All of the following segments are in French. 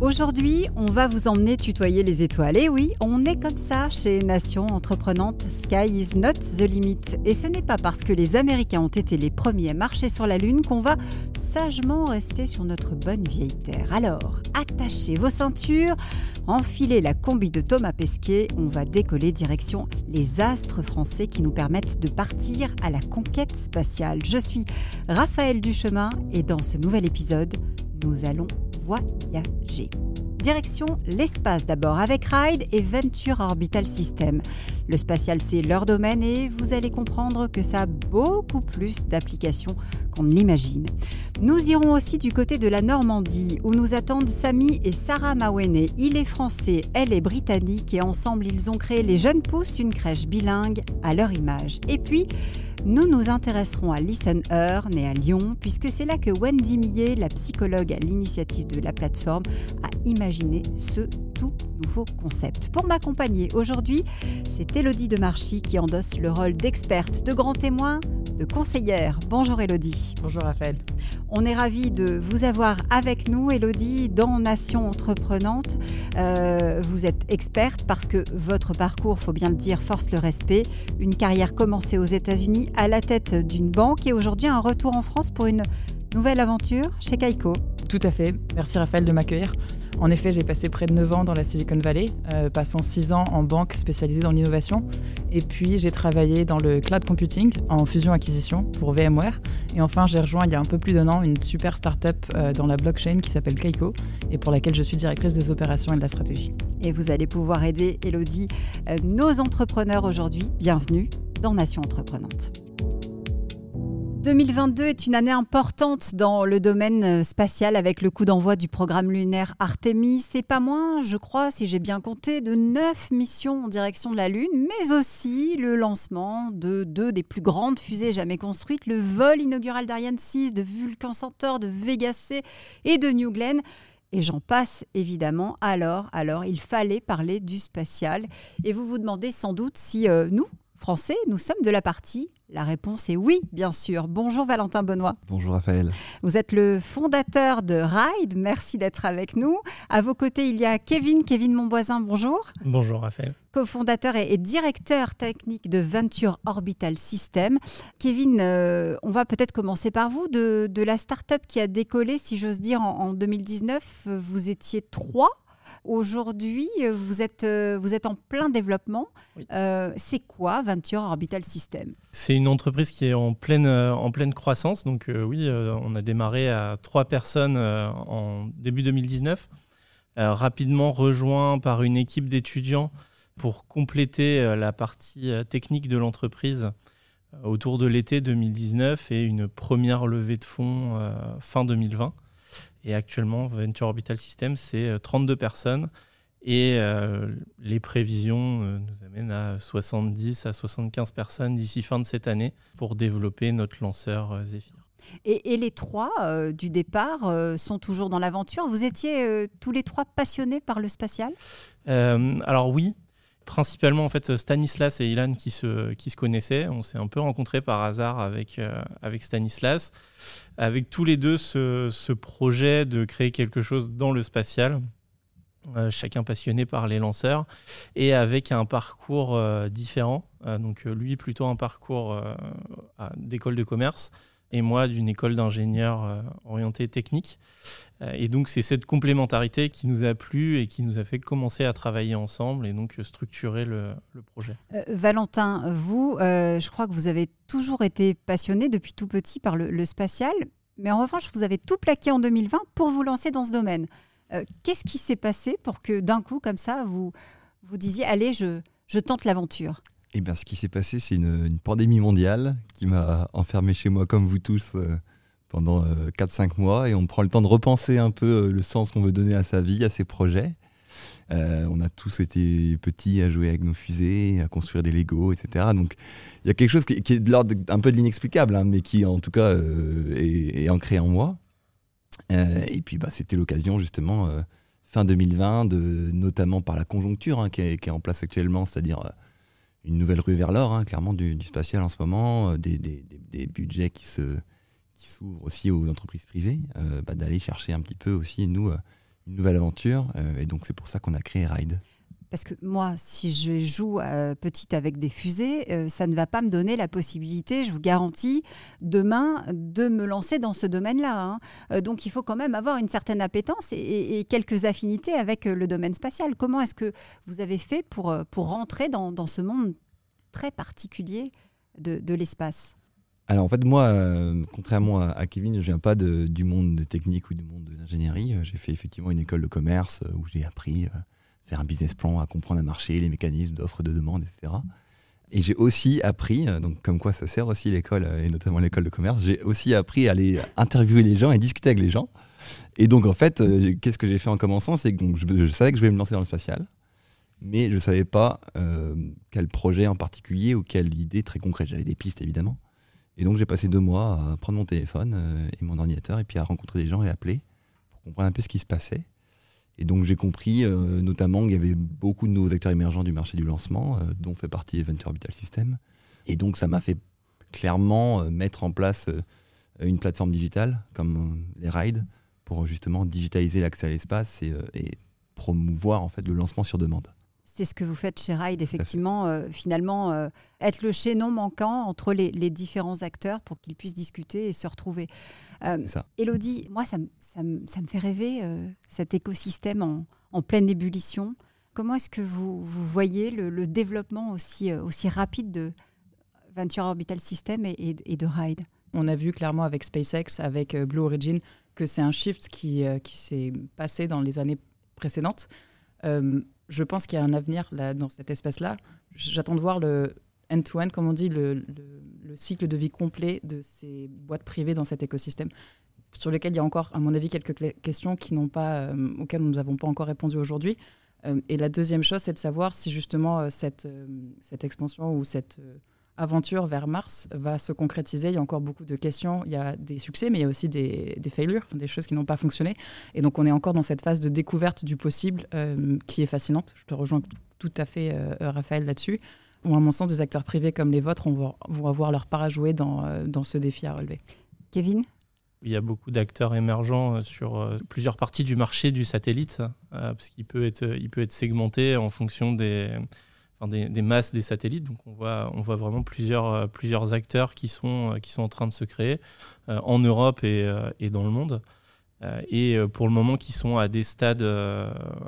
Aujourd'hui, on va vous emmener tutoyer les étoiles. Et oui, on est comme ça chez Nation Entreprenante. Sky is not the limit. Et ce n'est pas parce que les Américains ont été les premiers à marcher sur la Lune qu'on va sagement rester sur notre bonne vieille Terre. Alors, attachez vos ceintures, enfilez la combi de Thomas Pesquet. On va décoller direction les astres français qui nous permettent de partir à la conquête spatiale. Je suis Raphaël Duchemin et dans ce nouvel épisode, nous allons Direction l'espace d'abord avec Ride et Venture Orbital System. Le spatial c'est leur domaine et vous allez comprendre que ça a beaucoup plus d'applications qu'on ne l'imagine. Nous irons aussi du côté de la Normandie où nous attendent Samy et Sarah Mawene. Il est français, elle est britannique et ensemble ils ont créé les Jeunes Pousses, une crèche bilingue à leur image. Et puis nous nous intéresserons à Listen Earn et à Lyon, puisque c'est là que Wendy Millet, la psychologue à l'initiative de la plateforme, a imaginé ce tout nouveau concept. Pour m'accompagner aujourd'hui, c'est Elodie de Marchy qui endosse le rôle d'experte, de grand témoin, de conseillère. Bonjour Elodie. Bonjour Raphaël. On est ravis de vous avoir avec nous, Elodie, dans Nation Entreprenante. Euh, vous êtes experte parce que votre parcours, faut bien le dire, force le respect. Une carrière commencée aux États-Unis à la tête d'une banque et aujourd'hui un retour en France pour une nouvelle aventure chez Kaiko. Tout à fait. Merci Raphaël de m'accueillir. En effet, j'ai passé près de 9 ans dans la Silicon Valley, euh, passant 6 ans en banque spécialisée dans l'innovation. Et puis, j'ai travaillé dans le cloud computing en fusion-acquisition pour VMware. Et enfin, j'ai rejoint il y a un peu plus d'un an une super start-up euh, dans la blockchain qui s'appelle Keiko et pour laquelle je suis directrice des opérations et de la stratégie. Et vous allez pouvoir aider, Elodie, euh, nos entrepreneurs aujourd'hui. Bienvenue dans Nation Entreprenante. 2022 est une année importante dans le domaine euh, spatial avec le coup d'envoi du programme lunaire Artemis. C'est pas moins, je crois, si j'ai bien compté, de neuf missions en direction de la Lune, mais aussi le lancement de deux des plus grandes fusées jamais construites, le vol inaugural d'Ariane 6, de Vulcan Centaur, de Vega C et de New Glenn. Et j'en passe évidemment. Alors, alors, il fallait parler du spatial. Et vous vous demandez sans doute si euh, nous, Français, nous sommes de la partie la réponse est oui, bien sûr. Bonjour Valentin Benoît. Bonjour Raphaël. Vous êtes le fondateur de Ride. Merci d'être avec nous. À vos côtés, il y a Kevin, Kevin Monboisin. Bonjour. Bonjour Raphaël. Co-fondateur et, directeur technique de Venture Orbital System. Kevin, euh, on va peut-être commencer par vous. De, la start-up qui a décollé, si j'ose dire, en, en 2019, vous étiez trois. Aujourd'hui, vous êtes, euh, vous êtes en plein développement. Euh, c'est quoi Venture Orbital System? C'est une entreprise qui est en pleine, euh, en pleine croissance. Donc oui, on a démarré à trois personnes en début 2019, rapidement rejoint par une équipe d'étudiants pour compléter la partie technique de l'entreprise autour de l'été 2019 et une première levée de fonds fin 2020. Et actuellement, Venture Orbital System, c'est 32 euh, personnes. Et euh, les prévisions euh, nous amènent à 70 à 75 personnes d'ici fin de cette année pour développer notre lanceur Zephyr. Et, les trois du départ sont toujours dans l'aventure. Vous étiez tous les trois passionnés par le spatial? Alors oui, principalement en fait Stanislas et Ilan qui se, qui se connaissaient. On s'est un peu rencontrés par hasard avec, euh, avec Stanislas, avec tous les deux ce, ce, projet de créer quelque chose dans le spatial. Euh, chacun passionné par les lanceurs et avec un parcours euh, différent. donc lui plutôt un parcours d'école de commerce et moi d'une école d'ingénieur euh, orienté technique. Euh, et donc c'est cette complémentarité qui nous a plu et qui nous a fait commencer à travailler ensemble et donc structurer le, projet. Euh, Valentin, vous, je crois que vous avez toujours été passionné depuis tout petit par le, spatial, mais en revanche, vous avez tout plaqué en 2020 pour vous lancer dans ce domaine. Qu'est-ce qui s'est passé pour que d'un coup, comme ça, vous vous disiez, allez, je, je tente l'aventure eh bien, ce qui s'est passé, c'est une, pandémie mondiale qui m'a enfermé chez moi, comme vous tous, euh, pendant 4-5 euh, mois. Et on prend le temps de repenser un peu euh, le sens qu'on veut donner à sa vie, à ses projets. on a tous été petits à jouer avec nos fusées, à construire des Legos, etc. Donc, il y a quelque chose qui, est de l'ordre un peu de l'inexplicable, hein, mais qui, en tout cas, est, ancré en moi. et puis, bah, c'était l'occasion, justement, fin 2020, de, notamment par la conjoncture hein, qui, est, en place actuellement, c'est-à-dire une nouvelle rue vers l'or, hein, clairement, du, spatial en ce moment, euh, des, des, des, budgets qui se qui s'ouvrent aussi aux entreprises privées, euh, bah, d'aller chercher un petit peu aussi, nous, euh, nouvelle aventure. et donc c'est pour ça qu'on a créé Ride. Parce que moi, si je joue euh, petite avec des fusées, euh, ça ne va pas me donner la possibilité, je vous garantis, demain, de me lancer dans ce domaine-là. Hein. Euh, donc il faut quand même avoir une certaine appétence et, quelques affinités avec le domaine spatial. Comment est-ce que vous avez fait pour, pour rentrer dans, ce monde très particulier de, l'espace? Alors en fait, moi, contrairement à, Kevin, je viens pas du monde de technique ou du monde de l'ingénierie. J'ai fait effectivement une école de commerce où j'ai appris faire un business plan, à comprendre un marché, les mécanismes d'offres, de demande, etc. Et j'ai aussi appris, euh, donc comme quoi ça sert aussi l'école, euh, et notamment l'école de commerce, j'ai aussi appris à aller interviewer les gens et discuter avec les gens. Et donc en fait, euh, qu'est-ce que j'ai fait en commençant? C'est que je, savais que je voulais me lancer dans le spatial, mais je ne savais pas quel projet en particulier ou quelle idée très concrète. J'avais des pistes évidemment. Et donc j'ai passé deux mois à prendre mon téléphone et mon ordinateur et puis à rencontrer des gens et appeler pour comprendre un peu ce qui se passait. Et donc j'ai compris euh, notamment qu'il y avait beaucoup de nouveaux acteurs émergents du marché du lancement, euh, dont fait partie Venture Orbital System. Et donc ça m'a fait clairement euh, mettre en place une plateforme digitale comme les rides pour justement digitaliser l'accès à l'espace et, et, promouvoir en fait le lancement sur demande. C'est ce que vous faites chez Ride, effectivement, finalement, être le chaînon manquant entre les, les différents acteurs pour qu'ils puissent discuter et se retrouver. Euh, ça. Elodie, moi, ça, ça, ça, me fait rêver, euh, cet écosystème en, en, pleine ébullition. Comment est-ce que vous, vous voyez le, développement aussi, euh, aussi rapide de Venture Orbital System et, et, de Ride? On a vu clairement avec SpaceX, avec Blue Origin, que c'est un shift qui, qui s'est passé dans les années précédentes. Je pense qu'il y a un avenir là, dans cet espace-là. J'attends de voir le, end-to-end, comme on dit, le, cycle de vie complet de ces boîtes privées dans cet écosystème, sur lesquelles il y a encore, à mon avis, quelques questions qui pas, euh, auxquelles nous n'avons pas encore répondu aujourd'hui. Euh, et la deuxième chose, c'est de savoir si justement euh, cette, cette expansion ou cette aventure vers Mars va se concrétiser. Il y a encore beaucoup de questions. Il y a des succès, mais il y a aussi des, des failures, des choses qui n'ont pas fonctionné. Et donc, on est encore dans cette phase de découverte du possible qui est fascinante. Je te rejoins tout à fait, Raphaël, là-dessus ou à mon sens, des acteurs privés comme les vôtres vont, vont avoir leur part à jouer dans, euh, dans ce défi à relever. Kevin? Il y a beaucoup d'acteurs émergents euh, sur euh, plusieurs parties du marché du satellite, parce qu'il peut être, il peut être segmenté en fonction des, des, masses des satellites. Donc on voit, on voit vraiment plusieurs, plusieurs acteurs qui sont, qui sont en train de se créer en Europe et, et, dans le monde. et pour le moment, qui sont à des stades,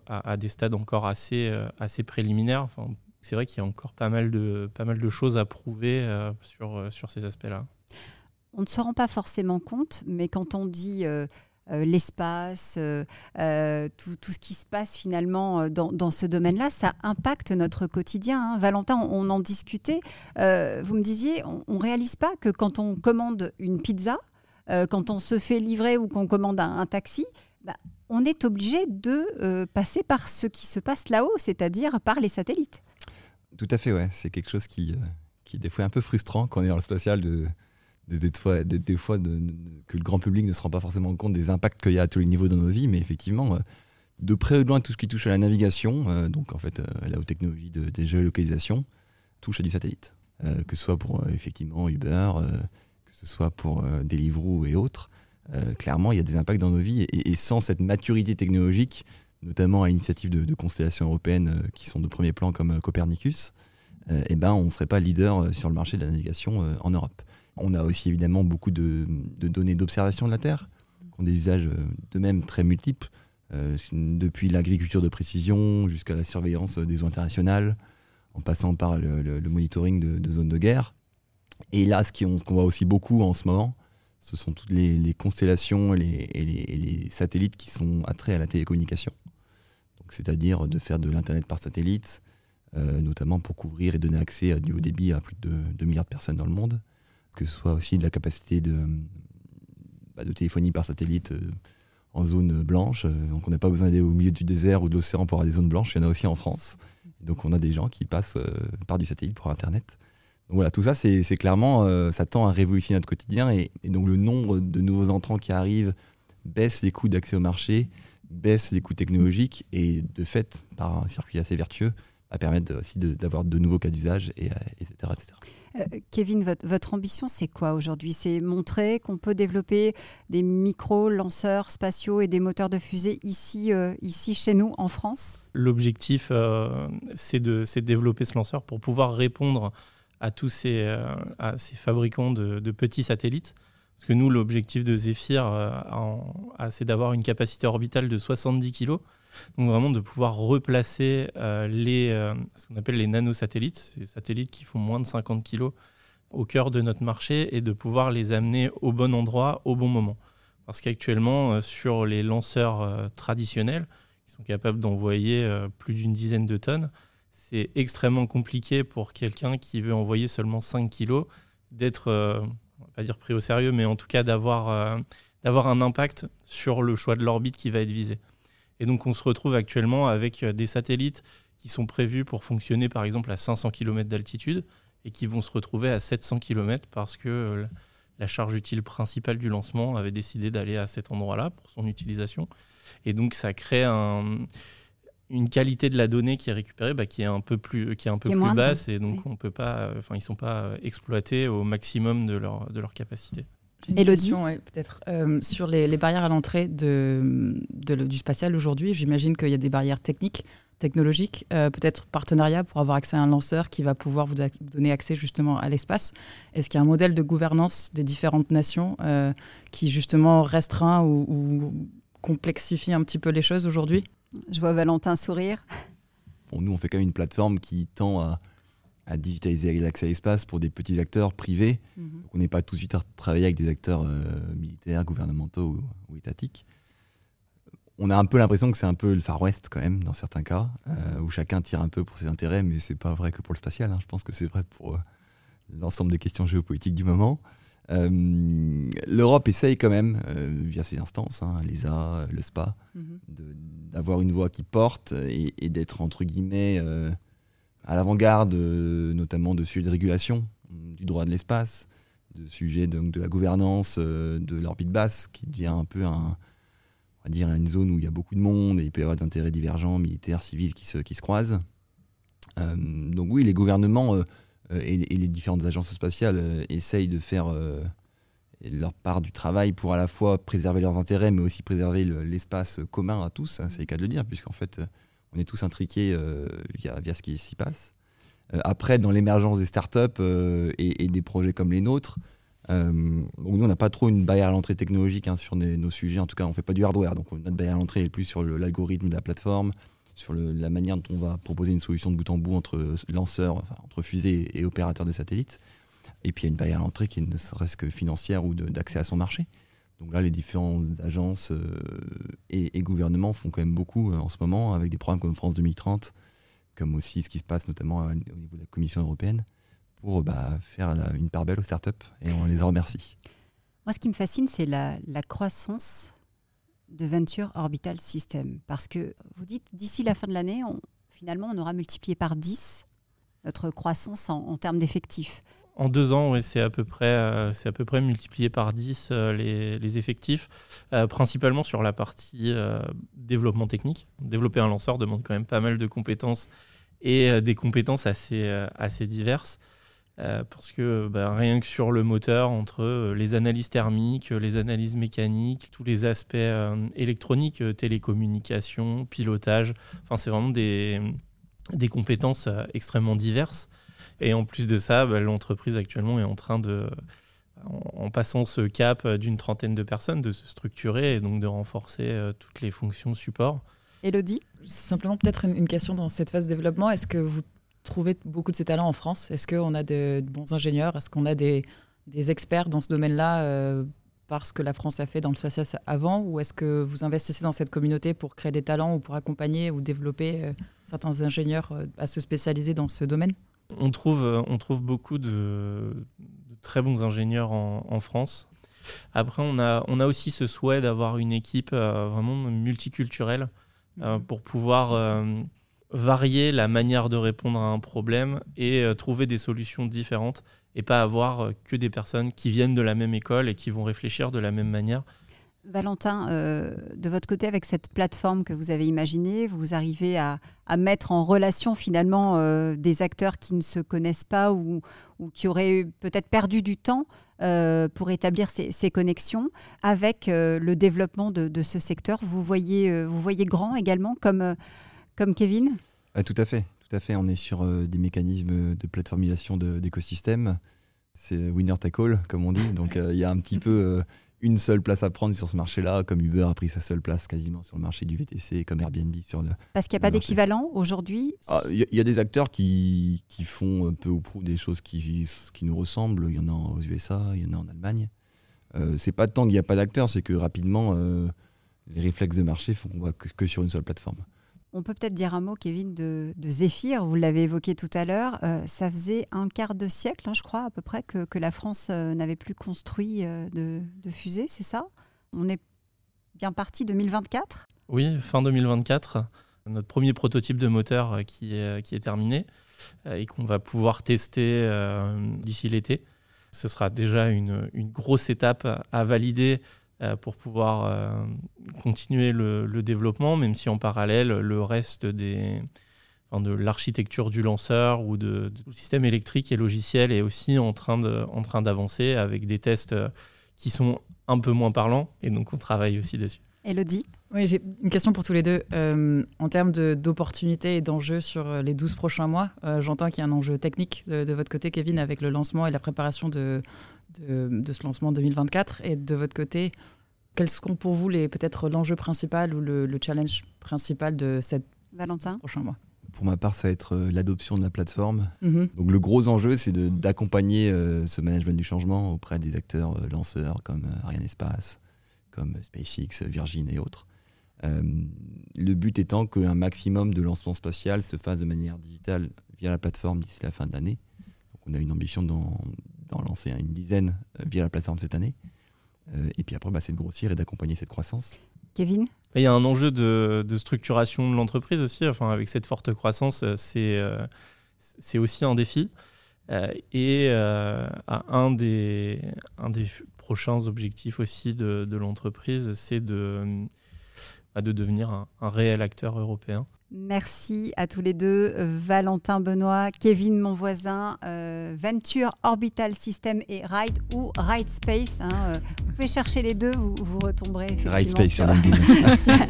à, des stades encore assez, assez préliminaires. Enfin, c'est vrai qu'il y a encore pas mal de, pas mal de choses à prouver euh, sur, euh, sur ces aspects-là. On ne se rend pas forcément compte, mais quand on dit euh, l'espace, tout, tout, ce qui se passe finalement dans, dans ce domaine-là, ça impacte notre quotidien. Hein. Valentin, on, en discutait. vous me disiez, on ne réalise pas que quand on commande une pizza, quand on se fait livrer ou qu'on commande un, taxi, bah, on est obligé de passer par ce qui se passe là-haut, c'est-à-dire par les satellites. Tout à fait, ouais. C'est quelque chose qui, euh, qui, des fois, est un peu frustrant quand on est dans le spatial, des fois, que le grand public ne se rend pas forcément compte des impacts qu'il y a à tous les niveaux dans nos vies. Mais effectivement, euh, de près ou de loin, tout ce qui touche à la navigation, euh, donc en fait, la haute technologie de, des géolocalisations, touche à du satellite. que ce soit pour effectivement Uber, que ce soit pour Deliveroo et autres. clairement, il y a des impacts dans nos vies. Et, sans cette maturité technologique, notamment à l'initiative de, constellations européennes euh, qui sont de premier plan comme euh, Copernicus, euh, eh ben, on ne serait pas leader sur le marché de la navigation en Europe. On a aussi évidemment beaucoup de, données d'observation de la Terre, qui ont des usages de même très multiples, depuis l'agriculture de précision jusqu'à la surveillance des eaux internationales, en passant par le, monitoring de, zones de guerre. Et là, ce qu'on voit aussi beaucoup en ce moment, ce sont toutes les, constellations et les, satellites qui sont attraits à la télécommunication c'est-à-dire de faire de l'Internet par satellite, euh, notamment pour couvrir et donner accès à du haut débit à plus de 2 milliards de personnes dans le monde, que ce soit aussi de la capacité de, bah, téléphonie par satellite euh, en zone blanche. Euh, donc on n'a pas besoin d'aller au milieu du désert ou de l'océan pour avoir des zones blanches, il y en a aussi en France. donc on a des gens qui passent par du satellite pour Internet. Donc voilà, tout ça, c'est clairement, ça tend à révolutionner notre quotidien et, donc le nombre de nouveaux entrants qui arrivent baisse les coûts d'accès au marché, baisse les coûts technologiques et de fait, par un circuit assez vertueux, va permettre aussi d'avoir de, nouveaux cas d'usage, et, etc. etc. Euh, Kevin, votre, ambition, c'est quoi aujourd'hui? C'est montrer qu'on peut développer des micro-lanceurs spatiaux et des moteurs de fusée ici, euh, ici chez nous, en France? L'objectif, euh, c'est de, développer ce lanceur pour pouvoir répondre à tous ces, à ces fabricants de, petits satellites. Parce que nous, l'objectif de Zephyr, c'est d'avoir une capacité orbitale de 70 kg. Donc vraiment de pouvoir replacer euh, les, euh, ce qu'on appelle les nanosatellites, ces satellites qui font moins de 50 kg au cœur de notre marché et de pouvoir les amener au bon endroit au bon moment. Parce qu'actuellement, euh, sur les lanceurs traditionnels, qui sont capables d'envoyer plus d'une dizaine de tonnes, c'est extrêmement compliqué pour quelqu'un qui veut envoyer seulement 5 kg d'être, pas dire pris au sérieux, mais en tout cas d'avoir d'avoir un impact sur le choix de l'orbite qui va être visé. Et donc on se retrouve actuellement avec euh, des satellites qui sont prévus pour fonctionner par exemple à 500 km d'altitude et qui vont se retrouver à 700 km parce que euh, la charge utile principale du lancement avait décidé d'aller à cet endroit-là pour son utilisation. Et donc ça crée une qualité de la donnée qui est récupérée bah, qui est un peu plus, qui est un peu plus basse et donc on peut pas, enfin ils sont pas exploités au maximum de leur, de leur capacité. Elodie peut-être. Euh, sur les, barrières à l'entrée de, du spatial aujourd'hui, j'imagine qu'il y a des barrières techniques, technologiques, euh, peut-être partenariat pour avoir accès à un lanceur qui va pouvoir vous donner accès justement à l'espace. Est-ce qu'il y a un modèle de gouvernance des différentes nations euh, qui justement restreint ou, complexifie un petit peu les choses aujourd'hui? Je vois Valentin sourire. Bon, nous, on fait quand même une plateforme qui tend à à digitaliser l'accès à l'espace pour des petits acteurs privés. Mhm. on n'est pas tout de suite à travailler avec des acteurs euh, militaires, gouvernementaux ou, étatiques. On a un peu l'impression que c'est un peu le Far West quand même, dans certains cas, euh, où chacun tire un peu pour ses intérêts, mais c'est pas vrai que pour le spatial. Hein. Je pense que c'est vrai pour euh, l'ensemble des questions géopolitiques du moment. L'Europe essaye quand même, via ses instances, hein, l'ESA, le SPA, mhm. D'avoir une voix qui porte et, d'être entre guillemets à l'avant-garde, euh, notamment de sujets de régulation du droit de l'espace, de sujets de, la gouvernance euh, de l'orbite basse, qui devient un peu on va dire une zone où il y a beaucoup de monde et il peut y avoir d'intérêts divergents, militaires, civils, qui se, qui se croisent. Euh, donc oui, les gouvernements et, les différentes agences spatiales essayent de faire leur part du travail pour à la fois préserver leurs intérêts, mais aussi préserver l'espace commun à tous, hein, c'est le cas de le dire, puisqu'en fait, on est tous intriqués euh, via, via ce qui s'y passe. Euh, après, dans l'émergence des startups euh, et, des projets comme les nôtres, nous, on n'a pas trop une barrière à l'entrée technologique hein, sur nos sujets. En tout cas, on ne fait pas du hardware. Donc, notre barrière à l'entrée est plus sur l'algorithme de la plateforme, sur la manière dont on va proposer une solution de bout en bout entre lanceurs, entre fusées et opérateurs de satellites. Et puis, il y a une barrière à l'entrée qui ne serait-ce que financière ou d'accès à son marché. Donc là, les différentes agences euh, et, gouvernements font quand même beaucoup euh, en ce moment, avec des programmes comme France 2030, comme aussi ce qui se passe notamment au niveau de la Commission européenne, pour bah, faire une part belle aux startups, et on les en remercie. Moi, ce qui me fascine, c'est la, croissance de Venture Orbital System, parce que vous dites, d'ici la fin de l'année, finalement, on aura multiplié par 10 notre croissance en termes d'effectifs. En deux ans, c'est à, peu près, euh, à peu près multiplié par 10 euh, les, effectifs, euh, principalement sur la partie développement technique. Développer un lanceur demande quand même pas mal de compétences et des compétences assez, assez diverses. parce que bah, rien que sur le moteur, entre les analyses thermiques, les analyses mécaniques, tous les aspects électroniques, télécommunications, pilotage, c'est vraiment des, des compétences extrêmement diverses. Et en plus de ça, bah, l'entreprise actuellement est en train de, en, passant ce cap d'une trentaine de personnes, de se structurer et donc de renforcer euh, toutes les fonctions support. Elodie? Simplement peut-être une, question dans cette phase de développement. Est-ce que vous trouvez beaucoup de ces talents en France? Est-ce qu'on a de, bons ingénieurs? Est-ce qu'on a des, des, experts dans ce domaine-là euh, parce que la France a fait dans le spatial avant? Ou est-ce que vous investissez dans cette communauté pour créer des talents ou pour accompagner ou développer euh, certains ingénieurs à se spécialiser dans ce domaine? On trouve, euh, on trouve beaucoup de, très bons ingénieurs en, France. Après, on a, on a aussi ce souhait d'avoir une équipe euh, vraiment multiculturelle euh, mhm. pour pouvoir varier la manière de répondre à un problème et trouver des solutions différentes et pas avoir que des personnes qui viennent de la même école et qui vont réfléchir de la même manière. Valentin, euh, de votre côté, avec cette plateforme que vous avez imaginée, vous arrivez à, mettre en relation finalement euh, des acteurs qui ne se connaissent pas ou, qui auraient peut-être perdu du temps euh, pour établir ces, connexions avec le développement de, ce secteur. Vous voyez, vous voyez grand également comme, comme Kevin? Tout à fait. Tout à fait. On est sur des mécanismes de plateformisation d'écosystèmes. C'est winner take all, comme on dit. Donc il y a un petit peu une seule place à prendre sur ce marché-là, comme Uber a pris sa seule place quasiment sur le marché du VTC, comme Airbnb sur le. Parce qu'il n'y a pas d'équivalent aujourd'hui ah, Il y, a des acteurs qui, qui, font un peu ou prou des choses qui, qui nous ressemblent. Il y en a aux USA, il y en a en Allemagne. Euh, c'est pas tant qu'il n'y a pas d'acteurs, c'est que rapidement, euh, les réflexes de marché font voit que, que sur une seule plateforme. On peut peut-être dire un mot, Kevin, de, Zéphyr. Vous l'avez évoqué tout à l'heure. Euh, ça faisait un quart de siècle, hein, je crois, à peu près, que, la France euh, n'avait plus construit euh, de, de fusée, c'est ça? On est bien parti 2024 Oui, fin 2024. Notre premier prototype de moteur qui est, terminé et qu'on va pouvoir tester d'ici l'été. Ce sera déjà une, grosse étape à valider pour pouvoir euh, continuer le, développement, même si en parallèle, le reste des, de l'architecture du lanceur ou de, du système électrique et logiciel est aussi en train, de, en train d'avancer avec des tests euh, qui sont un peu moins parlants. Et donc, on travaille aussi dessus. Elodie Oui, j'ai une question pour tous les deux. en termes d'opportunités et d'enjeux sur les 12 prochains mois, j'entends qu'il y a un enjeu technique de, de, votre côté, Kevin, avec le lancement et la préparation de, de, ce lancement 2024 Et de votre côté, quels seront pour vous les peut-être l'enjeu principal ou le, challenge principal de cette Valentin prochain mois? Pour ma part, ça va être euh, l'adoption de la plateforme. Mhm. Donc le gros enjeu, c'est d'accompagner euh, ce management du changement auprès des acteurs euh, lanceurs comme Ariane Espace, comme SpaceX, Virgin et autres. le but étant qu'un maximum de lancements spatial se fasse de manière digitale via la plateforme d'ici la fin de l'année. on a une ambition d'en lancer une dizaine via la plateforme cette année. Euh, et puis après, bah, c'est de grossir et d'accompagner cette croissance. Kevin il y a un enjeu de, structuration de l'entreprise aussi. Enfin, avec cette forte croissance, euh, c'est euh, c'est aussi un défi. et un, des, un des prochains objectifs aussi de, de l'entreprise, c'est de, bah, de devenir un, réel acteur européen. Merci à tous les deux, Valentin Benoît, Kevin mon voisin, euh, Venture Orbital System et Ride ou Ride Space. Hein, euh, vous pouvez chercher les deux, vous, vous retomberez effectivement. Ride Space sur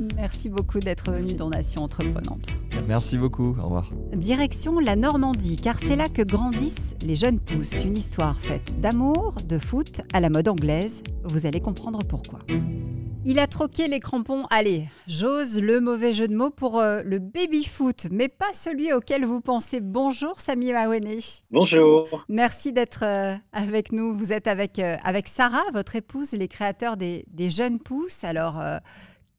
Merci beaucoup d'être venu dans Nation Entreprenante. Merci beaucoup, au revoir. Direction la Normandie, car c'est là que grandissent les jeunes pousses. Une histoire faite d'amour, de foot à la mode anglaise. Vous allez comprendre pourquoi. Il a troqué les crampons, allez, j'ose le mauvais jeu de mots pour euh, le baby-foot, mais pas celui auquel vous pensez. Bonjour Samy Maouene. Bonjour. Merci d'être euh, avec nous. Vous êtes avec, euh, avec Sarah, votre épouse, les créateurs des, jeunes pousses. Alors,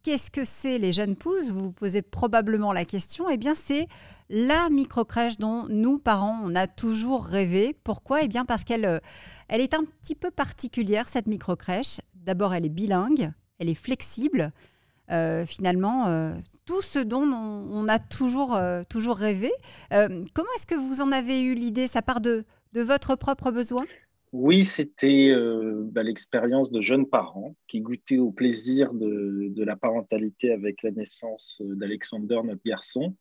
qu'est-ce que c'est les jeunes pousses? Vous vous posez probablement la question. Eh bien, c'est la microcrèche dont nous, parents, on a toujours rêvé. Pourquoi? Eh bien, parce qu'elle elle est un petit peu particulière, cette microcrèche. D'abord, elle est bilingue elle est flexible. Euh, finalement, euh, tout ce dont on, a toujours, euh, toujours rêvé. comment est-ce que vous en avez eu l'idée Ça part de, de votre propre besoin? Oui, c'était bah, l'expérience de jeunes parents qui goûtaient au plaisir de, de la parentalité avec la naissance d'Alexander, notre garçon,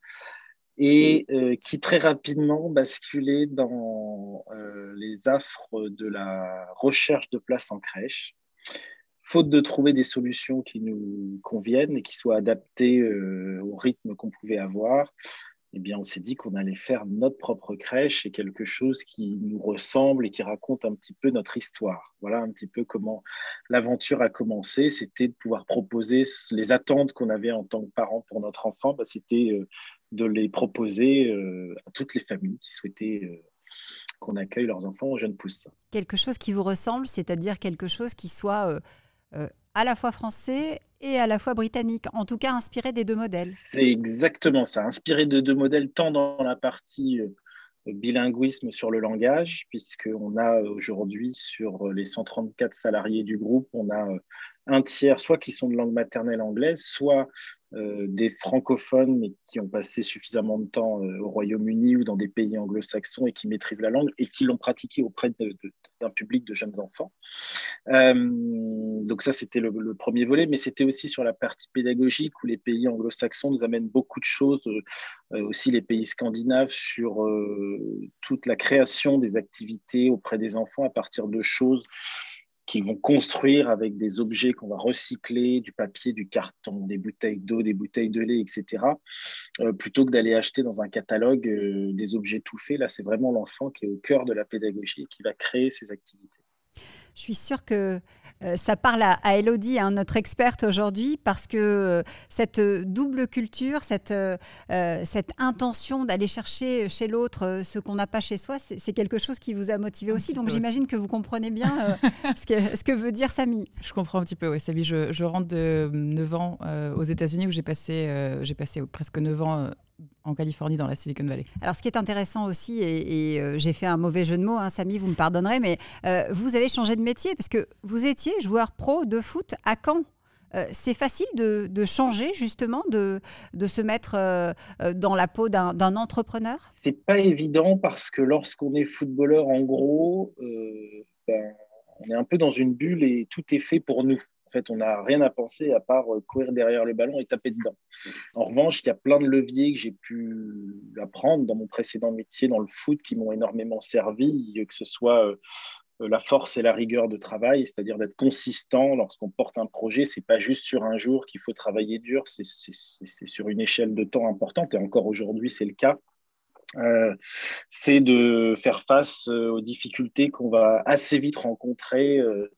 et qui très rapidement basculaient dans les affres de la recherche de places en crèche faute de trouver des solutions qui nous conviennent et qui soient adaptées euh, au rythme qu'on pouvait avoir, eh bien, on s'est dit qu'on allait faire notre propre crèche et quelque chose qui nous ressemble et qui raconte un petit peu notre histoire. Voilà un petit peu comment l'aventure a commencé. C'était de pouvoir proposer les attentes qu'on avait en tant que parents pour notre enfant. Bah, C'était euh, de les proposer euh, à toutes les familles qui souhaitaient qu'on accueille leurs enfants aux jeunes pousses. Quelque chose qui vous ressemble, c'est-à-dire quelque chose qui soit à la fois français et à la fois britannique, en tout cas inspiré des deux modèles. C'est exactement ça, inspiré de deux modèles, tant dans la partie euh, bilinguisme sur le langage, puisqu'on a aujourd'hui sur les 134 salariés du groupe, on a un tiers, soit qui sont de langue maternelle anglaise, soit euh, des francophones mais qui ont passé suffisamment de temps euh, au Royaume-Uni ou dans des pays anglo-saxons et qui maîtrisent la langue et qui l'ont pratiqué auprès d'un public de jeunes enfants. Euh, donc ça, c'était le, premier volet, mais c'était aussi sur la partie pédagogique où les pays anglo-saxons nous amènent beaucoup de choses, aussi les pays scandinaves, sur toute la création des activités auprès des enfants à partir de choses qu'ils vont construire avec des objets qu'on va recycler, du papier, du carton, des bouteilles d'eau, des bouteilles de lait, etc., euh, plutôt que d'aller acheter dans un catalogue euh, des objets tout faits. Là, c'est vraiment l'enfant qui est au cœur de la pédagogie et qui va créer ces activités. Je suis sûre que euh, ça parle à, Elodie, hein, notre experte aujourd'hui, parce que euh, cette double culture, cette, euh, cette intention d'aller chercher chez l'autre ce qu'on n'a pas chez soi, c'est quelque chose qui vous a motivé aussi. Donc j'imagine que vous comprenez bien ce, que, ce, que, veut dire Samy. Je comprends un petit peu, oui, Samy. Je, je rentre de 9 ans aux États-Unis où j'ai passé, j'ai passé presque 9 ans en Californie, dans la Silicon Valley. Alors, ce qui est intéressant aussi, et, euh, j'ai fait un mauvais jeu de mots, hein, Samy, vous me pardonnerez, mais euh, vous avez changé de métier parce que vous étiez joueur pro de foot à Caen. Euh, c'est facile de, changer justement, de, de se mettre dans la peau d'un entrepreneur? C'est pas évident parce que lorsqu'on est footballeur, en gros, ben, on est un peu dans une bulle et tout est fait pour nous. En fait, on n'a rien à penser à part euh, courir derrière le ballon et taper dedans. En revanche, il y a plein de leviers que j'ai pu apprendre dans mon précédent métier, dans le foot, qui m'ont énormément servi, que ce soit euh, la force et la rigueur de travail, c'est-à-dire d'être consistant lorsqu'on porte un projet. C'est pas juste sur un jour qu'il faut travailler dur, c'est sur une échelle de temps importante. Et encore aujourd'hui, c'est le cas. Euh, c'est de faire face euh, aux difficultés qu'on va assez vite rencontrer. Euh,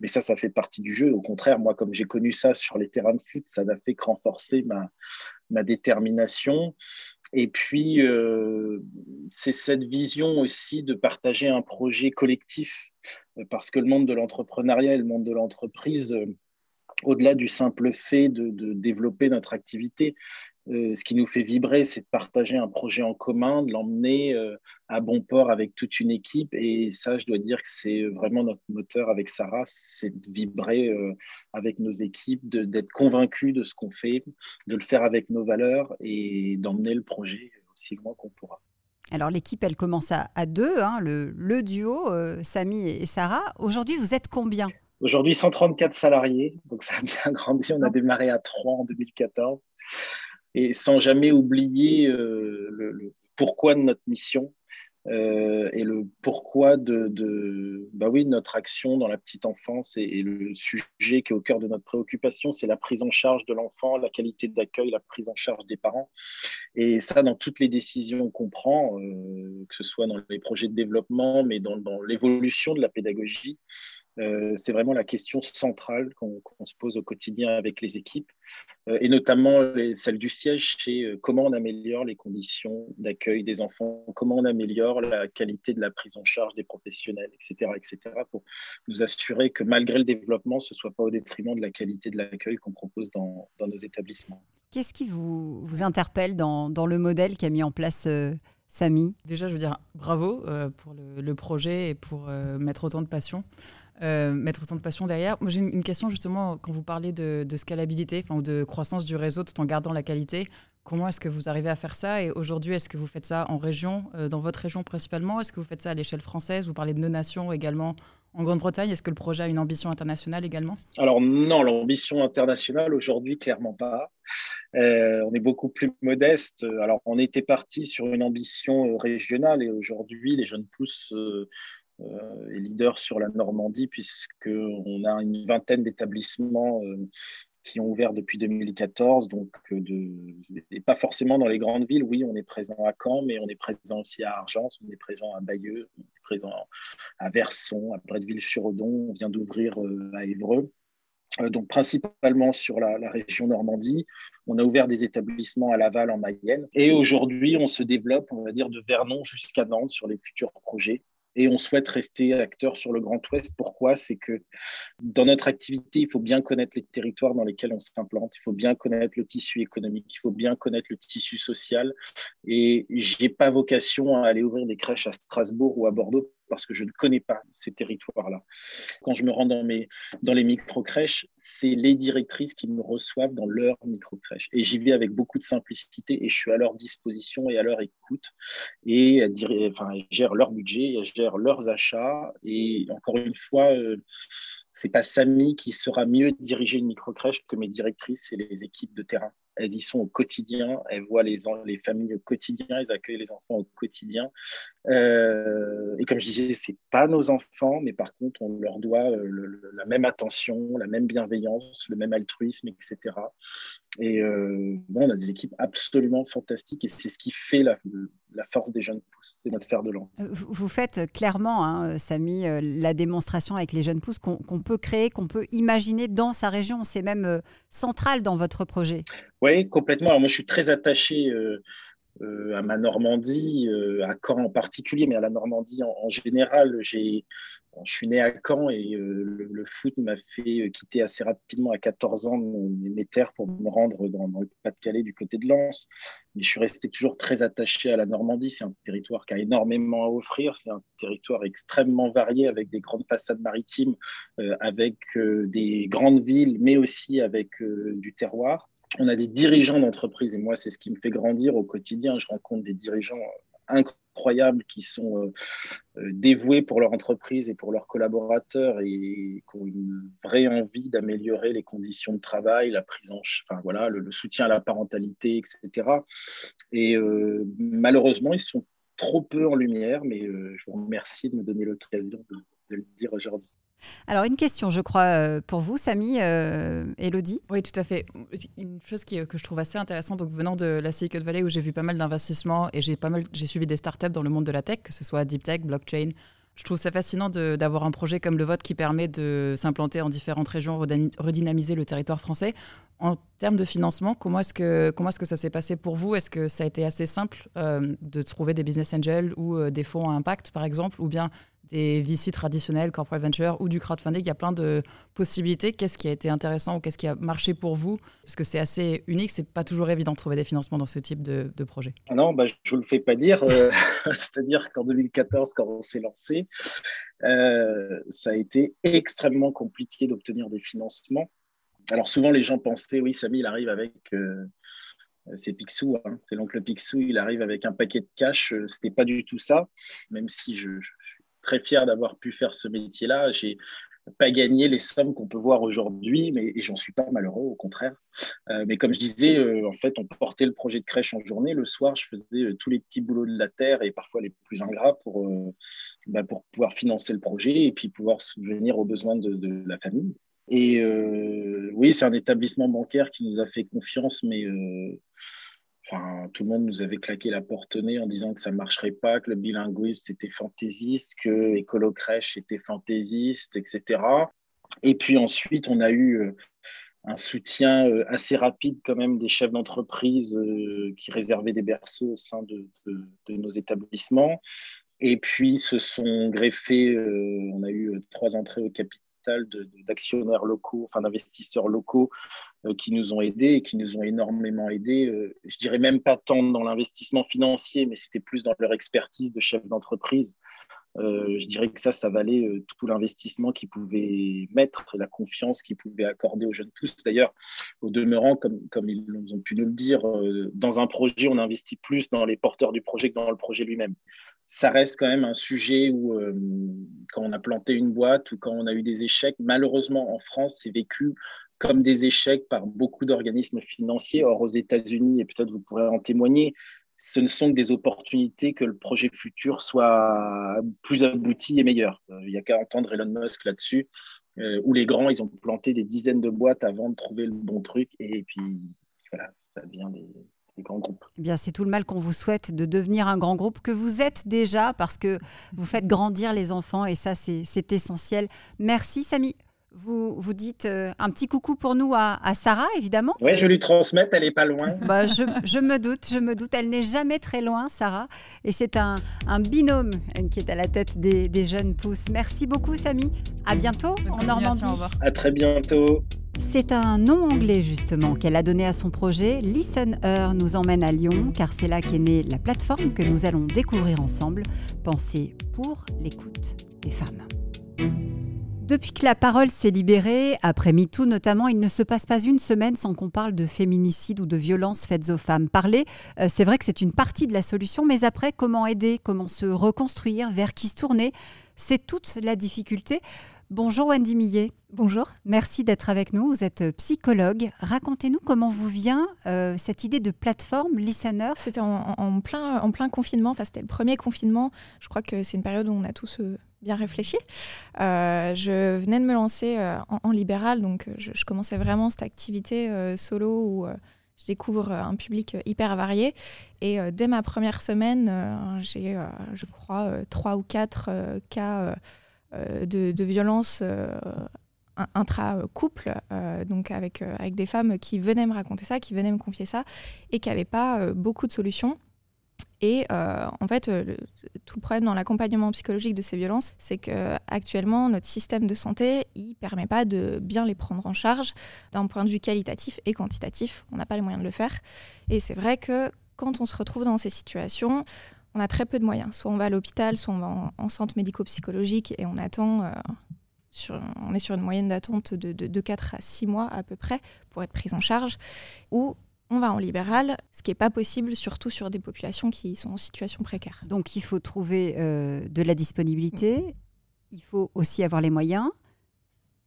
mais ça, ça fait partie du jeu. Au contraire, moi, comme j'ai connu ça sur les terrains de foot, ça n'a fait que renforcer ma, détermination. Et puis, c'est cette vision aussi de partager un projet collectif, parce que le monde de l'entrepreneuriat et le monde de l'entreprise, au-delà du simple fait de, développer notre activité, euh, ce qui nous fait vibrer, c'est de partager un projet en commun, de l'emmener euh, à bon port avec toute une équipe. Et ça, je dois dire que c'est vraiment notre moteur avec Sarah, c'est de vibrer euh, avec nos équipes, d'être convaincu de ce qu'on fait, de le faire avec nos valeurs et d'emmener le projet aussi loin qu'on pourra. Alors l'équipe, elle commence à, deux, hein, le, le, duo, Samy et Sarah. Aujourd'hui, vous êtes combien? Aujourd'hui, 134 salariés, donc ça a bien grandi. On a démarré à 3 en 2014 et sans jamais oublier euh, le, pourquoi de notre mission euh, et le pourquoi de, bah oui, notre action dans la petite enfance et, le sujet qui est au cœur de notre préoccupation, c'est la prise en charge de l'enfant, la qualité d'accueil, la prise en charge des parents. Et ça, dans toutes les décisions qu'on prend, euh, que ce soit dans les projets de développement, mais dans l'évolution de la pédagogie, euh, c'est vraiment la question centrale qu'on se pose au quotidien avec les équipes, euh, et notamment celle du siège, c'est euh, comment on améliore les conditions d'accueil des enfants, comment on améliore la qualité de la prise en charge des professionnels, etc., etc., pour nous assurer que malgré le développement, ce ne soit pas au détriment de la qualité de l'accueil qu'on propose dans, nos établissements. Qu'est-ce qui vous, vous interpelle dans, le modèle qu'a mis en place Samy? Déjà, je veux dire bravo pour le, projet et pour mettre autant de passion. Euh, mettre autant de passion derrière. Moi, j'ai une, question justement quand vous parlez de, scalabilité, ou de croissance du réseau tout en gardant la qualité. Comment est-ce que vous arrivez à faire ça Et aujourd'hui, est-ce que vous faites ça en région, euh, dans votre région principalement? Est-ce que vous faites ça à l'échelle française? Vous parlez de nos nations également en Grande-Bretagne. Est-ce que le projet a une ambition internationale également? Alors non, l'ambition internationale aujourd'hui, clairement pas. Euh, on est beaucoup plus modeste. Alors on était parti sur une ambition régionale et aujourd'hui, les jeunes pousses est leader sur la Normandie, puisqu'on a une vingtaine d'établissements euh, qui ont ouvert depuis 2014, donc euh, et pas forcément dans les grandes villes. Oui, on est présent à Caen, mais on est présent aussi à Argence, on est présent à Bayeux, on est présent à Verson, à Bretteville-sur-Odon, on vient d'ouvrir à Évreux. Donc principalement sur la, région Normandie. On a ouvert des établissements à Laval en Mayenne. Et aujourd'hui, on se développe, on va dire, de Vernon jusqu'à Nantes sur les futurs projets et on souhaite rester acteur sur le Grand Ouest. Pourquoi? C'est que dans notre activité, il faut bien connaître les territoires dans lesquels on s'implante, il faut bien connaître le tissu économique, il faut bien connaître le tissu social. Et j'ai pas vocation à aller ouvrir des crèches à Strasbourg ou à Bordeaux parce que je ne connais pas ces territoires-là. Quand je me rends dans, mes, dans les micro-crèches, c'est les directrices qui me reçoivent dans leur micro-crèche. Et j'y vais avec beaucoup de simplicité et je suis à leur disposition et à leur écoute. Et elles, enfin, gèrent leur budget, elles gèrent leurs achats. Et encore une fois, euh, c'est pas Samy qui sera mieux diriger une micro-crèche que mes directrices et les équipes de terrain elles y sont au quotidien, elles voient les, les familles au quotidien, elles accueillent les enfants au quotidien. Euh, et comme je disais, c'est pas nos enfants, mais par contre, on leur doit euh, la même attention, la même bienveillance, le même altruisme, etc. Et euh, bon, on a des équipes absolument fantastiques et c'est ce qui fait la, la force des jeunes pousses. C'est notre fer de lance. Vous faites clairement, hein, Samy, la démonstration avec les jeunes pousses qu'on peut créer, qu'on peut imaginer dans sa région. C'est même central dans votre projet. Oui, complètement. Alors moi, je suis très attaché euh, à ma Normandie, euh, à Caen en particulier, mais à la Normandie en, général. J'ai, je suis né à Caen et euh, le, foot m'a fait quitter assez rapidement à 14 ans mes, terres pour me rendre dans, le Pas-de-Calais du côté de Lens. Mais je suis resté toujours très attaché à la Normandie. C'est un territoire qui a énormément à offrir. C'est un territoire extrêmement varié avec des grandes façades maritimes, avec des grandes villes, mais aussi avec du terroir on a des dirigeants d'entreprise, et moi, c'est ce qui me fait grandir au quotidien. Je rencontre des dirigeants incroyables qui sont euh, euh, dévoués pour leur entreprise et pour leurs collaborateurs et qui ont une vraie envie d'améliorer les conditions de travail, la prise en enfin voilà, le, soutien à la parentalité, etc. Et euh, malheureusement, ils sont trop peu en lumière, mais je vous remercie de me donner l'occasion de le dire aujourd'hui. Alors, une question, je crois, euh, pour vous, Samy, euh, Elodie. Oui, tout à fait. Une chose que je trouve assez intéressante, donc venant de la Silicon Valley, où j'ai vu pas mal d'investissements et j'ai, pas mal, j'ai suivi des startups dans le monde de la tech, que ce soit deep tech, blockchain. Je trouve ça fascinant d'avoir un projet comme le vôtre qui permet de s'implanter en différentes régions, redynamiser le territoire français. En termes de financement, comment est-ce que, comment est-ce que ça s'est passé pour vous? Est-ce que ça a été assez simple euh, de trouver des business angels ou des fonds à impact, par exemple? Ou bien des VC traditionnels, corporate venture ou du crowdfunding. Il y a plein de possibilités. Qu'est-ce qui a été intéressant ou qu'est-ce qui a marché pour vous? Parce que c'est assez unique, c'est pas toujours évident de trouver des financements dans ce type de, projet. Ah non, bah, je ne vous le fais pas dire. Euh, c'est-à-dire qu'en 2014, quand on s'est lancé, euh, ça a été extrêmement compliqué d'obtenir des financements. Alors souvent, les gens pensaient, oui, Samy, il arrive avec... Euh, c'est Picsou, hein. c'est l'oncle Picsou, il arrive avec un paquet de cash. C'était pas du tout ça, même si je, très fier d'avoir pu faire ce métier-là. J'ai pas gagné les sommes qu'on peut voir aujourd'hui, mais j'en suis pas malheureux, au contraire. Euh, mais comme je disais, euh, en fait, on portait le projet de crèche en journée. Le soir, je faisais euh, tous les petits boulots de la terre et parfois les plus ingrats pour, bah, pour pouvoir financer le projet et puis pouvoir subvenir aux besoins de, de la famille. Et oui, c'est un établissement bancaire qui nous a fait confiance, mais Enfin, tout le monde nous avait claqué la porte au nez en disant que ça ne marcherait pas, que le bilinguisme c'était fantaisiste, que Écolo Crèche était fantaisiste, etc. Et puis ensuite, on a eu euh, un soutien euh, assez rapide quand même des chefs d'entreprise euh, qui réservaient des berceaux au sein de, nos établissements. Et puis se sont greffés, on a eu trois entrées au capital d'actionnaires locaux, enfin d'investisseurs locaux euh, qui nous ont aidés et qui nous ont énormément aidés. Euh, je dirais même pas tant dans l'investissement financier, mais c'était plus dans leur expertise de chef d'entreprise. Euh, je dirais que ça, ça valait tout l'investissement qu'ils pouvaient mettre et la confiance qu'ils pouvaient accorder aux jeunes tous. D'ailleurs, au demeurant, comme, comme ils ont pu nous le dire, dans un projet, on investit plus dans les porteurs du projet que dans le projet lui-même. Ça reste quand même un sujet où, quand on a planté une boîte ou quand on a eu des échecs, malheureusement en France, c'est vécu comme des échecs par beaucoup d'organismes financiers. Or, aux États-Unis, et peut-être vous pourrez en témoigner, ce ne sont que des opportunités que le projet futur soit plus abouti et meilleur. Euh, il n'y a qu'à entendre Elon Musk là-dessus, euh, où les grands, ils ont planté des dizaines de boîtes avant de trouver le bon truc, et puis voilà, ça devient des, grands groupes. Eh bien, c'est tout le mal qu'on vous souhaite de devenir un grand groupe que vous êtes déjà parce que vous faites grandir les enfants et ça, c'est essentiel. Merci, Samy. Vous, vous dites euh, un petit coucou pour nous à, Sarah, évidemment. Oui, je lui transmette, elle n'est pas loin. Bah, je, je, me doute, je me doute. Elle n'est jamais très loin, Sarah. Et c'est un, un, binôme qui est à la tête des, des jeunes pousses. Merci beaucoup, Samy. À bientôt en Normandie. À très bientôt. C'est un nom anglais justement qu'elle a donné à son projet. Listen Her nous emmène à Lyon car c'est là qu'est née la plateforme que nous allons découvrir ensemble, pensée pour l'écoute des femmes. Depuis que la parole s'est libérée, après MeToo notamment, il ne se passe pas une semaine sans qu'on parle de féminicide ou de violences faites aux femmes. Parler, euh, c'est vrai que c'est une partie de la solution, mais après, comment aider, comment se reconstruire, vers qui se tourner, c'est toute la difficulté. Bonjour Wendy Millet. Bonjour. Merci d'être avec nous. Vous êtes psychologue. Racontez-nous comment vous vient euh, cette idée de plateforme Listener. C'était en, plein, en plein confinement, enfin c'était le premier confinement. Je crois que c'est une période où on a tous euh, bien réfléchi. Euh, je venais de me lancer en, libéral, donc je, commençais vraiment cette activité solo où je découvre un public hyper varié. Et dès ma première semaine, j'ai, je crois, trois ou quatre cas euh, de, de violence euh, intra-couple, euh, donc avec, avec des femmes qui venaient me raconter ça, qui venaient me confier ça, et qui n'avaient pas beaucoup de solutions. Et en fait, tout le problème dans l'accompagnement psychologique de ces violences, c'est que actuellement notre système de santé, il permet pas de bien les prendre en charge d'un point de vue qualitatif et quantitatif. On n'a pas les moyens de le faire. Et c'est vrai que quand on se retrouve dans ces situations, on a très peu de moyens. Soit on va à l'hôpital, soit on va en, centre médico-psychologique et on attend. Sur, on est sur une moyenne d'attente de, de, 4 à 6 mois à peu près pour être prise en charge. Ou on va en libéral, ce qui n'est pas possible, surtout sur des populations qui sont en situation précaire. Donc il faut trouver euh, de la disponibilité, il faut aussi avoir les moyens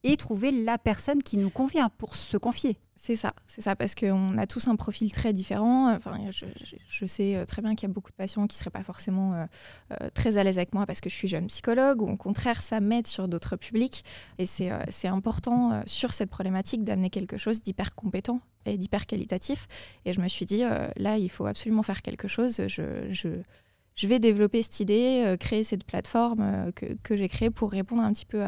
et trouver la personne qui nous convient pour se confier. C'est ça, c'est ça, parce qu'on a tous un profil très différent. Enfin, je, sais euh, très bien qu'il y a beaucoup de patients qui ne seraient pas forcément euh, euh, très à l'aise avec moi parce que je suis jeune psychologue, ou au contraire, ça m'aide sur d'autres publics. Et c'est important sur cette problématique d'amener quelque chose d'hyper compétent et d'hyper qualitatif. Et je me suis dit, là, il faut absolument faire quelque chose. Je, vais développer cette idée, créer cette plateforme que, j'ai créée pour répondre un petit peu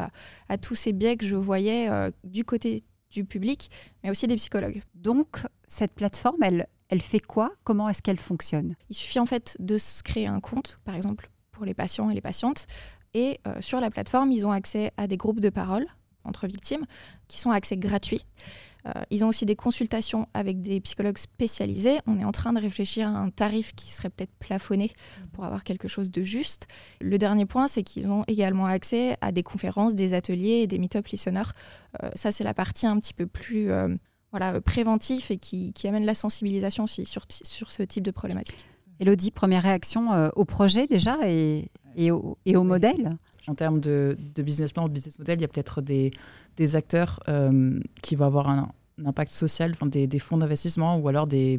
à, tous ces biais que je voyais du côté du public, mais aussi des psychologues. Donc, cette plateforme, elle, elle fait quoi? Comment est-ce qu'elle fonctionne? Il suffit en fait de se créer un compte, par exemple, pour les patients et les patientes. Et euh, sur la plateforme, ils ont accès à des groupes de parole entre victimes qui sont à accès gratuit. Euh, ils ont aussi des consultations avec des psychologues spécialisés. On est en train de réfléchir à un tarif qui serait peut-être plafonné pour avoir quelque chose de juste. Le dernier point, c'est qu'ils ont également accès à des conférences, des ateliers et des meet-up listeners. Euh, ça, c'est la partie un petit peu plus euh, voilà, préventif et qui, amène la sensibilisation aussi sur, sur ce type de problématique. Elodie, première réaction au projet déjà et, et, au, et au modèle en termes de, business plan, de business model, il y a peut-être des, des, acteurs euh, qui vont avoir un, impact social, enfin des, des fonds d'investissement ou alors des,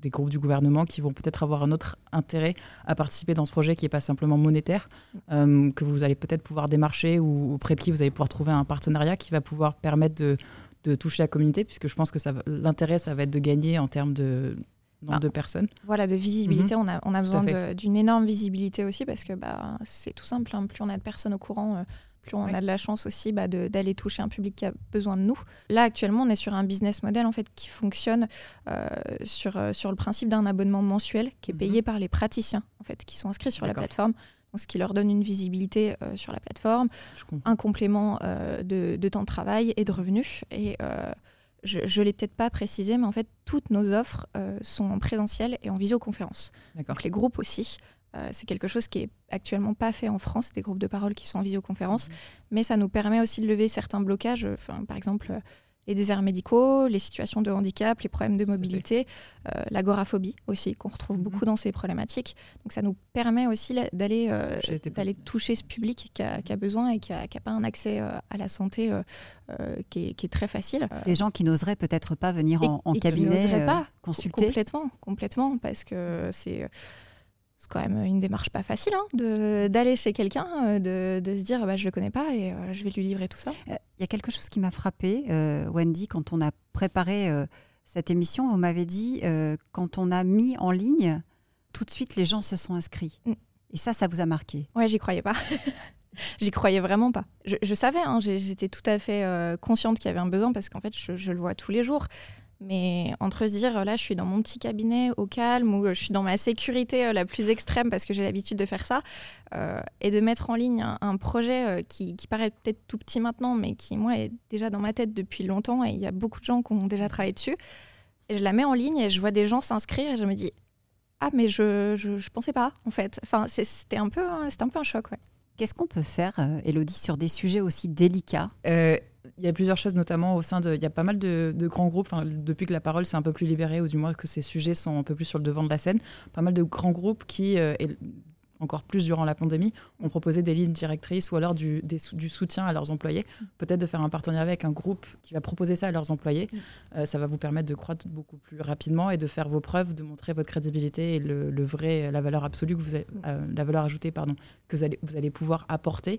des, groupes du gouvernement qui vont peut-être avoir un autre intérêt à participer dans ce projet qui n'est pas simplement monétaire, euh, que vous allez peut-être pouvoir démarcher ou auprès de qui vous allez pouvoir trouver un partenariat qui va pouvoir permettre de, de toucher la communauté, puisque je pense que l'intérêt, ça va être de gagner en termes de, nombre de personnes. Voilà, de visibilité. Mhm. On a, on a besoin d'une énorme visibilité aussi parce que bah, c'est tout simple. Hein. Plus on a de personnes au courant, euh, plus on a de la chance aussi bah, d'aller toucher un public qui a besoin de nous. Là, actuellement, on est sur un business model en fait, qui fonctionne euh, sur, euh, sur le principe d'un abonnement mensuel qui est payé mhm. par les praticiens en fait, qui sont inscrits sur la plateforme. ce qui leur donne une visibilité sur la plateforme, un complément de, de, temps de travail et de revenus. Et je ne l'ai peut-être pas précisé, mais en fait, toutes nos offres euh, sont en présentiel et en visioconférence. Donc les groupes aussi. Euh, c'est quelque chose qui est actuellement pas fait en France, des groupes de parole qui sont en visioconférence, mmh. mais ça nous permet aussi de lever certains blocages. par exemple, les déserts médicaux, les situations de handicap, les problèmes de mobilité, euh, l'agoraphobie aussi, qu'on retrouve mhm. beaucoup dans ces problématiques. Donc ça nous permet aussi d'aller euh, toucher ce public qui a, qui a besoin et qui n'a pas un accès euh, à la santé qui est, qui, est, très facile. Des gens qui n'oseraient peut-être pas venir en, en cabinet pas consulter. Complètement, complètement, parce que c'est c'est quand même une démarche pas facile hein, d'aller chez quelqu'un, euh, de, se dire bah, je le connais pas et euh, je vais lui livrer tout ça. Il euh, y a quelque chose qui m'a frappé, Wendy, quand on a préparé cette émission, vous m'avez dit quand on a mis en ligne, tout de suite les gens se sont inscrits. Mm. Et ça, ça vous a marqué? Ouais, j'y croyais pas. j'y croyais vraiment pas. Je, savais, hein, j'étais tout à fait consciente qu'il y avait un besoin parce qu'en fait, je, je, le vois tous les jours. Mais entre se dire, là, je suis dans mon petit cabinet au calme ou je suis dans ma sécurité la plus extrême parce que j'ai l'habitude de faire ça, et de mettre en ligne un, projet qui, qui, paraît peut-être tout petit maintenant, mais qui, moi, est déjà dans ma tête depuis longtemps et il y a beaucoup de gens qui ont déjà travaillé dessus. Et je la mets en ligne et je vois des gens s'inscrire et je me dis, ah, mais je, je, pensais pas, en fait. Enfin, c'était un, peu, un peu un choc, ouais. Qu'est-ce qu'on peut faire, euh, Elodie, sur des sujets aussi délicats? Euh, Il y a plusieurs choses, notamment au sein de. Il y a pas mal de, grands groupes, depuis que la parole s'est un peu plus libérée, ou du moins que ces sujets sont un peu plus sur le devant de la scène, pas mal de grands groupes qui, euh, encore plus durant la pandémie, ont proposé des lignes directrices ou alors du, du soutien à leurs employés. Mm. Peut-être de faire un partenariat avec un groupe qui va proposer ça à leurs employés. Mm. Euh, ça va vous permettre de croître beaucoup plus rapidement et de faire vos preuves, de montrer votre crédibilité et le, vrai, la valeur absolue, que vous avez, mm. euh, la valeur ajoutée pardon, que vous allez, vous allez pouvoir apporter.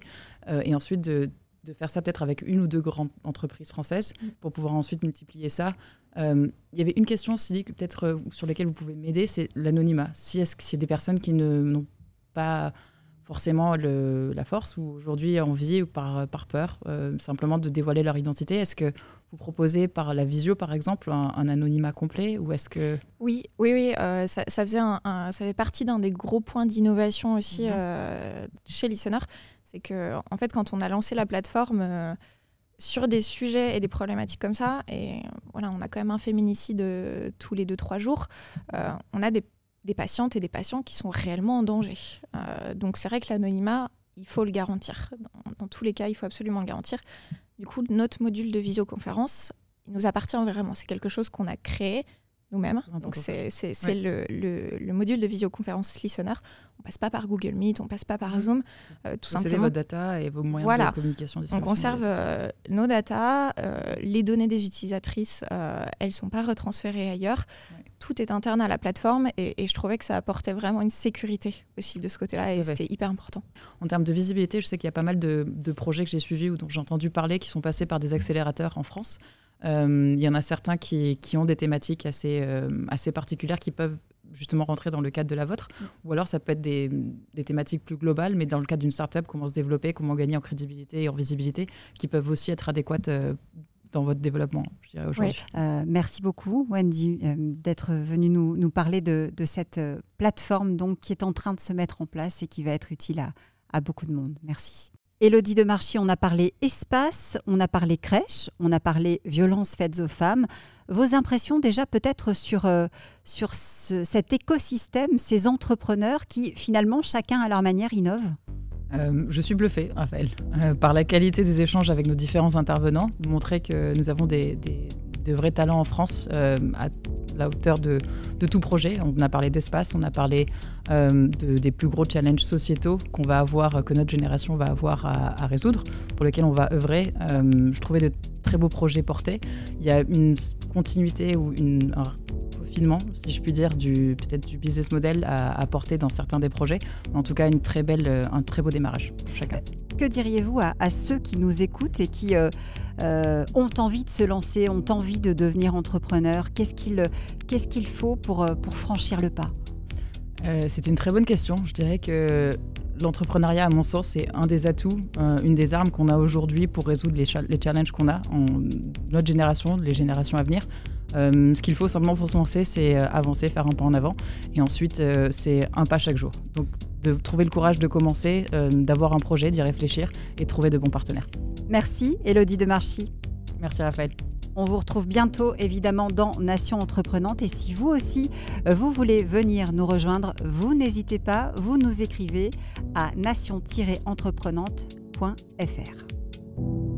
Euh, et ensuite de, de faire ça peut-être avec une ou deux grandes entreprises françaises pour pouvoir ensuite multiplier ça. Il y avait une question aussi peut-être sur laquelle vous pouvez m'aider, c'est l'anonymat. Si est-ce que c'est des personnes qui n'ont pas forcément le, la force ou aujourd'hui envie ou par, par peur euh, simplement de dévoiler leur identité Est-ce que vous proposez par la visio par exemple un, anonymat complet ou est-ce que Oui, oui, oui, euh, ça, ça, faisait un, ça fait partie d'un des gros points d'innovation aussi mhm. euh, chez Listener, c'est que en fait quand on a lancé la plateforme sur des sujets et des problématiques comme ça, et voilà, on a quand même un féminicide tous les deux trois jours, on a des des patientes et des patients qui sont réellement en danger. Euh, donc c'est vrai que l'anonymat, il faut le garantir. Dans, tous les cas, il faut absolument le garantir. Du coup, notre module de visioconférence, il nous appartient vraiment. C'est quelque chose qu'on a créé nous-mêmes. Donc c'est le, le, module de visioconférence Listener. On passe pas par Google Meet, on passe pas par Zoom, euh, tout simplement. votre data et vos moyens de communication. On conserve euh, nos data, les données des utilisatrices, elles sont pas retransférées ailleurs tout est interne à la plateforme et, je trouvais que ça apportait vraiment une sécurité aussi de ce côté-là et c'était hyper important. En termes de visibilité, je sais qu'il y a pas mal de, projets que j'ai suivis ou dont j'ai entendu parler qui sont passés par des accélérateurs en France. Euh, il y en a certains qui, ont des thématiques assez, euh, assez particulières qui peuvent justement rentrer dans le cadre de la vôtre. Ou alors ça peut être des, des thématiques plus globales, mais dans le cadre d'une startup, comment se développer, comment gagner en crédibilité et en visibilité, qui peuvent aussi être adéquates euh, dans votre développement, je dirais aujourd'hui. Euh, merci beaucoup, Wendy, euh, d'être venue nous, nous, parler de, de cette euh, plateforme donc, qui est en train de se mettre en place et qui va être utile à, à beaucoup de monde. Merci. Elodie de Marchi, on a parlé espace, on a parlé crèche, on a parlé violences faites aux femmes. Vos impressions déjà peut-être sur, sur cet écosystème, ces entrepreneurs qui finalement chacun à leur manière innovent? Euh, je suis bluffée, Raphaël, euh, par la qualité des échanges avec nos différents intervenants, montrer que nous avons des, de vrais talents en France euh, à la hauteur de, tout projet. On a parlé d'espace, on a parlé des plus gros challenges sociétaux qu'on va avoir, que notre génération va avoir à, résoudre, pour lesquels on va œuvrer. je trouvais de très beaux projets portés. Il y a une continuité ou une, si je puis dire, du peut-être du business model à apporter dans certains des projets. En tout cas, une très belle, euh, un très beau démarrage chacun. Que diriez-vous à, ceux qui nous écoutent et qui euh, euh, ont envie de se lancer, ont envie de devenir entrepreneurs? Qu'est-ce qu'il qu'est-ce qu'il faut pour, pour franchir le pas? C'est une très bonne question. Je dirais que l'entrepreneuriat, à mon sens, c'est un des atouts, une des armes qu'on a aujourd'hui pour résoudre les, challenges qu'on a en notre génération, les générations à venir. Euh, ce qu'il faut simplement pour se lancer, c'est euh, avancer, faire un pas en avant. Et ensuite, euh, c'est un pas chaque jour. Donc, de trouver le courage de commencer, d'avoir un projet, d'y réfléchir et de trouver de bons partenaires. Merci, Elodie de Marchy. Merci, Raphaël. On vous retrouve bientôt évidemment dans Nation Entreprenante et si vous aussi vous voulez venir nous rejoindre, vous n'hésitez pas, vous nous écrivez à nation-entreprenante.fr.